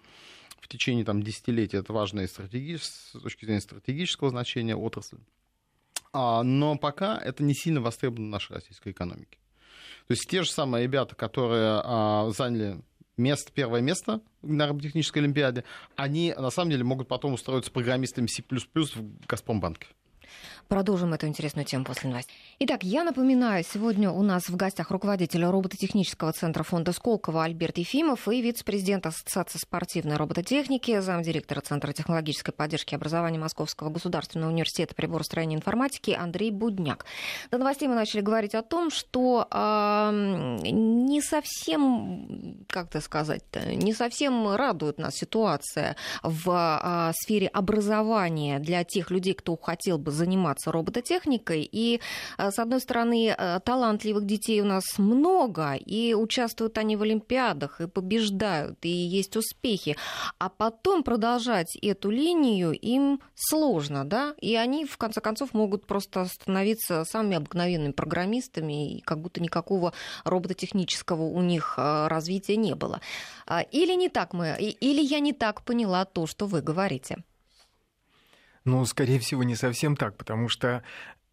в течение там, десятилетий. Это важно стратегич... с точки зрения стратегического значения отрасли. Но пока это не сильно востребовано в нашей российской экономике. То есть те же самые ребята, которые заняли место, первое место на роботехнической олимпиаде, они на самом деле могут потом устроиться программистами C++ в Газпромбанке. Продолжим эту интересную тему после новостей. Итак, я напоминаю, сегодня у нас в гостях руководитель робототехнического центра фонда Сколково Альберт Ефимов и вице-президент Ассоциации спортивной робототехники, замдиректора Центра технологической поддержки и образования Московского государственного университета приборостроения и информатики Андрей Будняк. До новостей мы начали говорить о том, что э, не совсем, как это сказать не совсем радует нас ситуация в э, сфере образования для тех людей, кто хотел бы заниматься робототехникой. И, э, с одной стороны, э, талантливых детей у нас много, и участвуют они в Олимпиадах, и побеждают, и есть успехи. А потом продолжать эту линию им сложно, да, и они, в конце концов, могут просто становиться самыми обыкновенными программистами, и как будто никакого робототехнического у них э, развития не было. А, или не так мы, или я не так поняла то, что вы говорите? Ну, скорее всего, не совсем так, потому что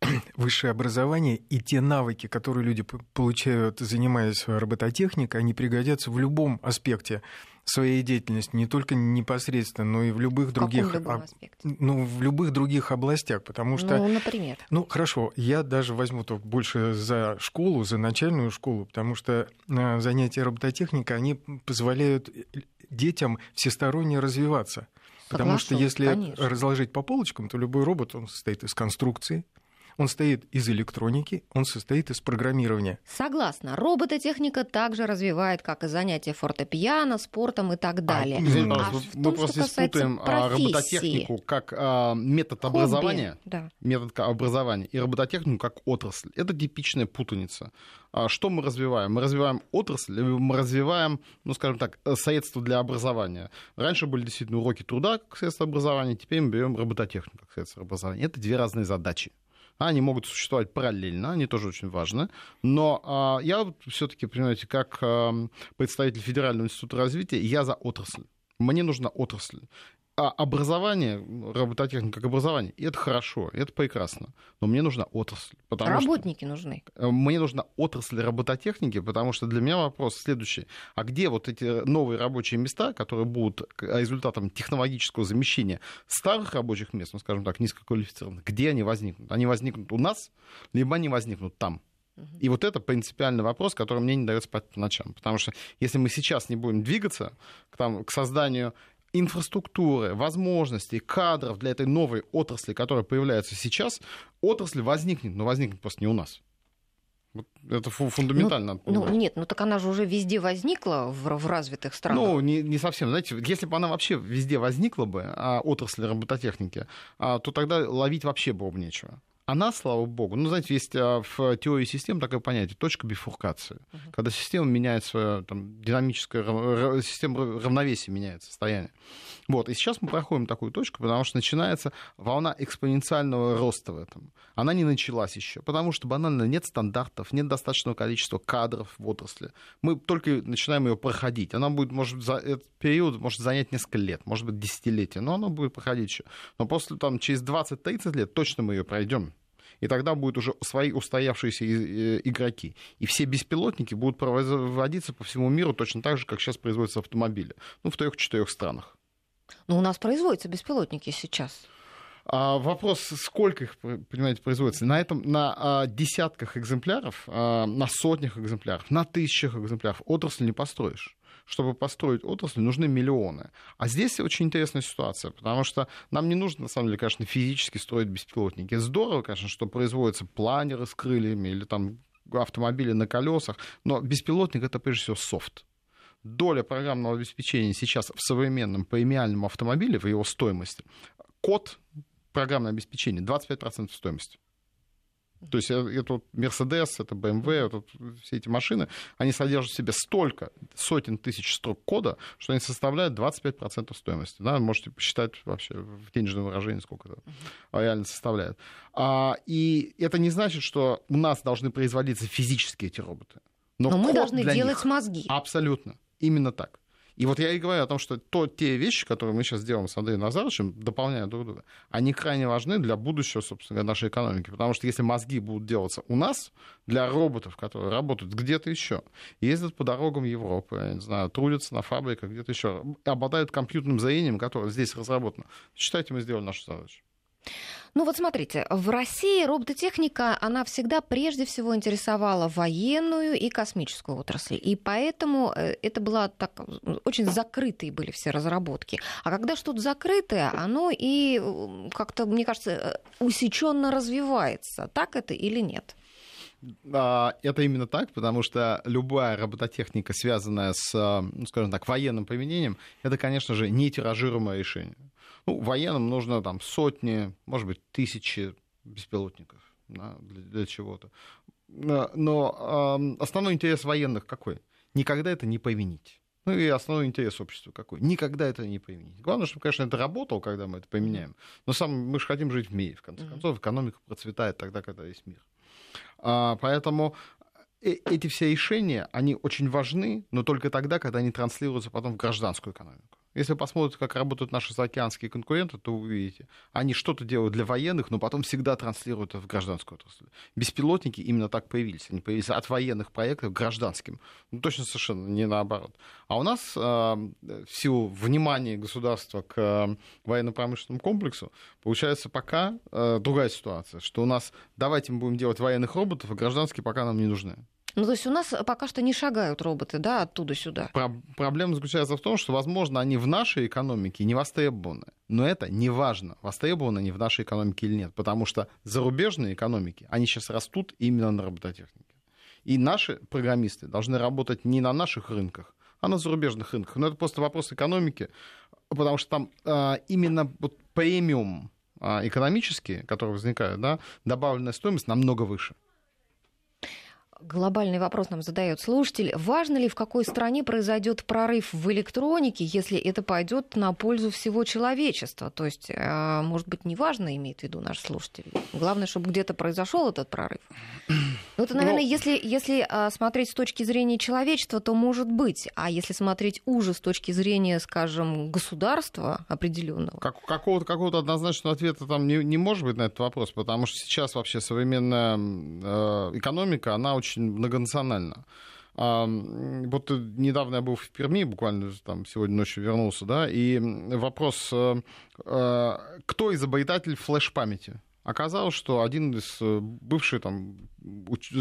[clears throat] высшее образование и те навыки, которые люди получают, занимаясь робототехникой, они пригодятся в любом аспекте своей деятельности, не только непосредственно, но и в любых в других, об... ну, в любых других областях, потому что, ну, например, ну, хорошо, я даже возьму только больше за школу, за начальную школу, потому что э, занятия робототехникой, они позволяют детям всесторонне развиваться. Потому что если конечно. разложить по полочкам, то любой робот, он состоит из конструкции, он состоит из электроники, он состоит из программирования. Согласна. Робототехника также развивает, как и занятия фортепиано, спортом и так а, далее. А, извините, а мы том, просто спутаем робототехнику как а, метод Хобби, образования, да. метод образования и робототехнику как отрасль. Это типичная путаница. А что мы развиваем? Мы развиваем отрасль, мы развиваем, ну, скажем так, средства для образования. Раньше были действительно уроки труда как средство образования, теперь мы берем робототехнику как средство образования. Это две разные задачи Они могут существовать параллельно, они тоже очень важны. Но а, я все-таки, понимаете, как а, представитель Федерального института развития, я за отрасль. Мне нужна отрасль. А образование, робототехника как образование, это хорошо, это прекрасно. Но мне нужна отрасль. Работники что, нужны. Э, мне нужна отрасль робототехники, потому что для меня вопрос следующий. А где вот эти новые рабочие места, которые будут результатом технологического замещения старых рабочих мест, ну, скажем так, низкоквалифицированных, где они возникнут? Они возникнут у нас, либо они возникнут там. И вот это принципиальный вопрос, который мне не дает спать по ночам. Потому что если мы сейчас не будем двигаться к, там, к созданию инфраструктуры, возможностей, кадров для этой новой отрасли, которая появляется сейчас, отрасль возникнет, но возникнет просто не у нас. Вот это фундаментально. Ну, ну нет, ну так она же уже везде возникла в, в развитых странах. Ну, не, не совсем. Знаете, если бы она вообще везде возникла бы, а, отрасль робототехники, а, то тогда ловить вообще было бы нечего. Она, слава богу, ну, знаете, есть а, в теории систем такое понятие точка бифуркации. Uh-huh. Когда система меняет свое там, динамическое, система равновесия меняет состояние. Вот, и сейчас мы проходим такую точку, потому что начинается волна экспоненциального роста в этом. Она не началась еще, потому что банально нет стандартов, нет достаточного количества кадров в отрасли. Мы только начинаем ее проходить. Она будет, может, за этот период может занять несколько лет, может быть, десятилетия, но она будет проходить еще. Но после, там, через 20-30 лет точно мы ее пройдем и тогда будут уже свои устоявшиеся э, игроки. И все беспилотники будут производиться по всему миру точно так же, как сейчас производятся автомобили. Ну, в трех-четырех странах. Но у нас производятся беспилотники сейчас. А вопрос, сколько их, понимаете, производится? На этом, на а, десятках экземпляров, а, на сотнях экземпляров, на тысячах экземпляров отрасль не построишь чтобы построить отрасль, нужны миллионы. А здесь очень интересная ситуация, потому что нам не нужно, на самом деле, конечно, физически строить беспилотники. Здорово, конечно, что производятся планеры с крыльями или там автомобили на колесах, но беспилотник это прежде всего софт доля программного обеспечения сейчас в современном премиальном автомобиле, в его стоимости, код программное обеспечение 25% стоимости. То есть э, это вот Mercedes, это BMW, это все эти машины, они содержат в себе столько, сотен тысяч строк кода, что они составляют 25% стоимости. Да? Можете посчитать вообще в денежном выражении, сколько это реально составляет. А, и это не значит, что у нас должны производиться физически эти роботы. Но, Но мы должны делать них, мозги. Абсолютно. Именно так. И вот я и говорю о том, что то, те вещи, которые мы сейчас делаем с Андреем Назаровичем, дополняя друг друга, они крайне важны для будущего, собственно, нашей экономики. Потому что если мозги будут делаться у нас, для роботов, которые работают где-то еще, ездят по дорогам Европы, я не знаю, трудятся на фабриках где-то еще, обладают компьютерным зрением, которое здесь разработано, считайте, мы сделали нашу задачу. Ну вот смотрите, в России робототехника, она всегда прежде всего интересовала военную и космическую отрасли. И поэтому э, это была так, очень закрытые были все разработки. А когда что-то закрытое, оно и как-то, мне кажется, э, усеченно развивается. Так это или нет? Это именно так, потому что любая робототехника, связанная с, ну, скажем так, военным применением, это, конечно же, не тиражируемое решение. Ну, военным нужно там сотни, может быть, тысячи беспилотников да, для, для чего-то. Но э, основной интерес военных какой? Никогда это не повинить. Ну и основной интерес общества какой? Никогда это не применить. Главное, чтобы, конечно, это работало, когда мы это применяем. Но сам мы же хотим жить в мире, в конце концов. Экономика процветает тогда, когда есть мир. А, поэтому э, эти все решения, они очень важны, но только тогда, когда они транслируются потом в гражданскую экономику. Если вы посмотрите, как работают наши заокеанские конкуренты, то увидите, они что-то делают для военных, но потом всегда транслируют это в гражданскую отрасль. Беспилотники именно так появились. Они появились от военных проектов к гражданским. Ну, точно совершенно не наоборот. А у нас а, в силу внимания государства к а, военно-промышленному комплексу, получается пока а, другая ситуация, что у нас давайте мы будем делать военных роботов, а гражданские пока нам не нужны. Ну, то есть у нас пока что не шагают роботы, да, оттуда сюда. Про- проблема заключается в том, что, возможно, они в нашей экономике не востребованы. Но это не важно, востребованы они в нашей экономике или нет. Потому что зарубежные экономики, они сейчас растут именно на робототехнике. И наши программисты должны работать не на наших рынках, а на зарубежных рынках. Но это просто вопрос экономики, потому что там а, именно вот премиум а, экономический, который возникает, да, добавленная стоимость намного выше. Глобальный вопрос нам задает слушатель. Важно ли в какой стране произойдет прорыв в электронике, если это пойдет на пользу всего человечества? То есть, э, может быть, не важно, имеет в виду наш слушатель. Главное, чтобы где-то произошел этот прорыв. Ну, это, наверное, Но... если, если а, смотреть с точки зрения человечества, то может быть. А если смотреть уже с точки зрения, скажем, государства определенного. Как, какого-то, какого-то однозначного ответа там не, не может быть на этот вопрос, потому что сейчас вообще современная э, экономика, она очень многонациональна. А, вот недавно я был в Перми, буквально там сегодня ночью вернулся, да, и вопрос, э, э, кто изобретатель флеш-памяти? Оказалось, что один из э, бывший там,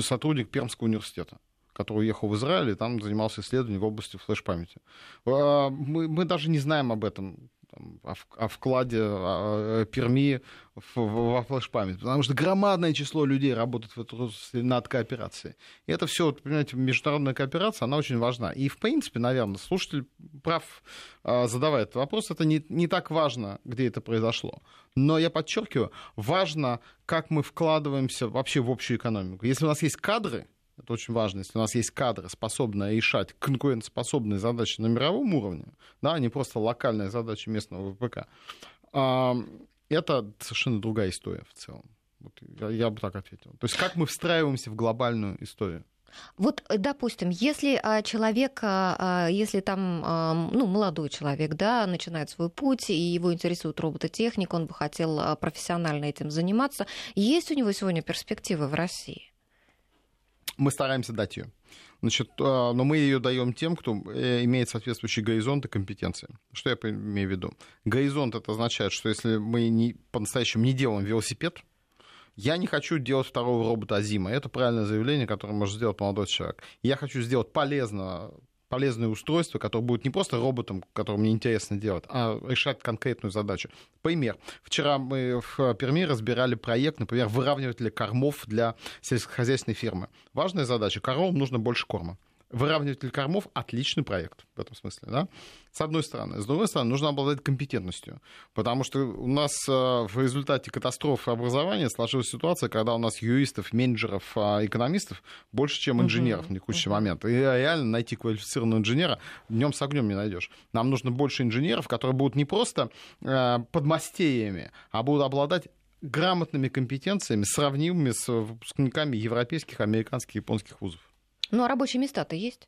сотрудник Пермского университета который уехал в Израиль и там занимался исследованием в области флеш-памяти. А, мы, мы даже не знаем об этом там, о, о вкладе о, Перми в, во флеш-память, потому что громадное число людей работает в эту, над кооперацией. И это все, вот, понимаете, международная кооперация, она очень важна. И, в принципе, наверное, слушатель прав, а, задавая этот вопрос, это не, не так важно, где это произошло. Но я подчеркиваю, важно, как мы вкладываемся вообще в общую экономику. Если у нас есть кадры, это очень важно, если у нас есть кадры, способные решать конкурентоспособные задачи на мировом уровне, да, а не просто локальные задачи местного ВПК, это совершенно другая история в целом. Вот я, я бы так ответил. То есть как мы встраиваемся в глобальную историю. Вот, э, допустим, если а, человек, а, а, если там, ну, молодой человек, да, начинает свой путь, и его интересует робототехника, он бы хотел профессионально этим заниматься, есть у него сегодня перспективы в России? Мы стараемся дать ее. Значит, а, но мы ее даем тем, кто э, имеет соответствующий горизонт и компетенции. Что я имею в виду? Горизонт это означает, что если мы не, по-настоящему не делаем велосипед, я не хочу делать второго робота Азима. Это правильное заявление, которое может сделать молодой человек. Я хочу сделать полезно полезное устройство, которое будет не просто роботом, которым мне интересно делать, а решать конкретную задачу. Пример. Вчера мы в Перми разбирали проект, например, выравнивателя кормов для сельскохозяйственной фирмы. Важная задача. Коровам нужно больше корма. Выравниватель кормов — отличный проект в этом смысле, да? С одной стороны. С другой стороны, нужно обладать компетентностью, потому что у нас э, в результате катастрофы образования сложилась ситуация, когда у нас юристов, менеджеров, а, экономистов больше, чем инженеров на текущий момент. И реально найти квалифицированного инженера днем с огнем не найдешь. Нам нужно больше инженеров, которые будут не просто э, подмастерьями, а будут обладать грамотными компетенциями, сравнимыми с выпускниками европейских, американских, японских вузов. Ну, а рабочие места-то есть?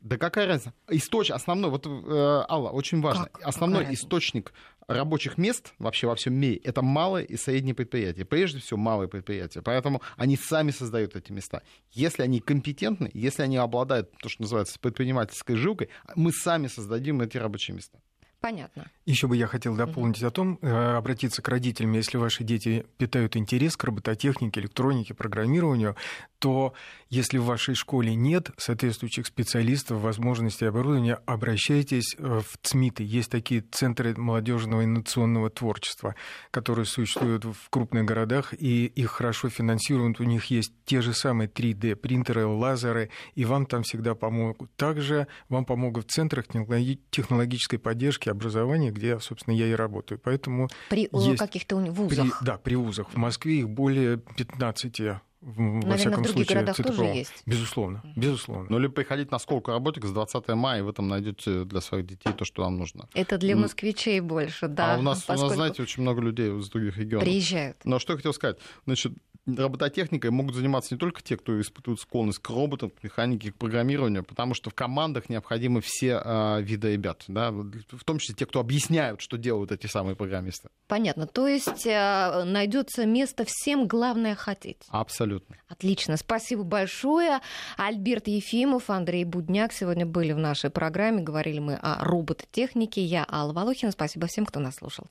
Да какая разница? Источ... Основной, вот, э, Алла, очень важно. Как? Основной источник рабочих мест вообще во всем мире это малые и средние предприятия. Прежде всего, малые предприятия. Поэтому они сами создают эти места. Если они компетентны, если они обладают, то, что называется, предпринимательской жилкой, мы сами создадим эти рабочие места. Понятно. Еще бы я хотел дополнить угу. о том, э, обратиться к родителям, если ваши дети питают интерес к робототехнике, электронике, программированию, то если в вашей школе нет соответствующих специалистов, возможностей оборудования, обращайтесь э, в ЦМИТы. Есть такие центры молодежного инновационного творчества, которые существуют в крупных городах, и их хорошо финансируют. У них есть те же самые 3D-принтеры, лазеры, и вам там всегда помогут. Также вам помогут в центрах технологической поддержки образования, где, собственно, я и работаю. Поэтому при есть... каких-то вузах? При, да, при вузах. В Москве их более 15 в, Наверное, во всяком в других случае, городах тоже есть. Безусловно, безусловно. Ну или приходить на сколку работик с 20 мая, и вы там найдете для своих детей то, что вам нужно. Это для москвичей больше, да. А у нас, поскольку... у нас, знаете, очень много людей из других регионов. Приезжают. Но что я хотел сказать. Значит, робототехникой могут заниматься не только те, кто испытывает склонность к роботам, к механике, к программированию, потому что в командах необходимы все э, виды ребят, да, в том числе те, кто объясняют, что делают эти самые программисты. Понятно. То есть э, найдется место всем, главное хотеть. Абсолютно. Отлично. Спасибо большое. Альберт Ефимов, Андрей Будняк сегодня были в нашей программе. Говорили мы о робототехнике. Я Алла Волохина. Спасибо всем, кто нас слушал.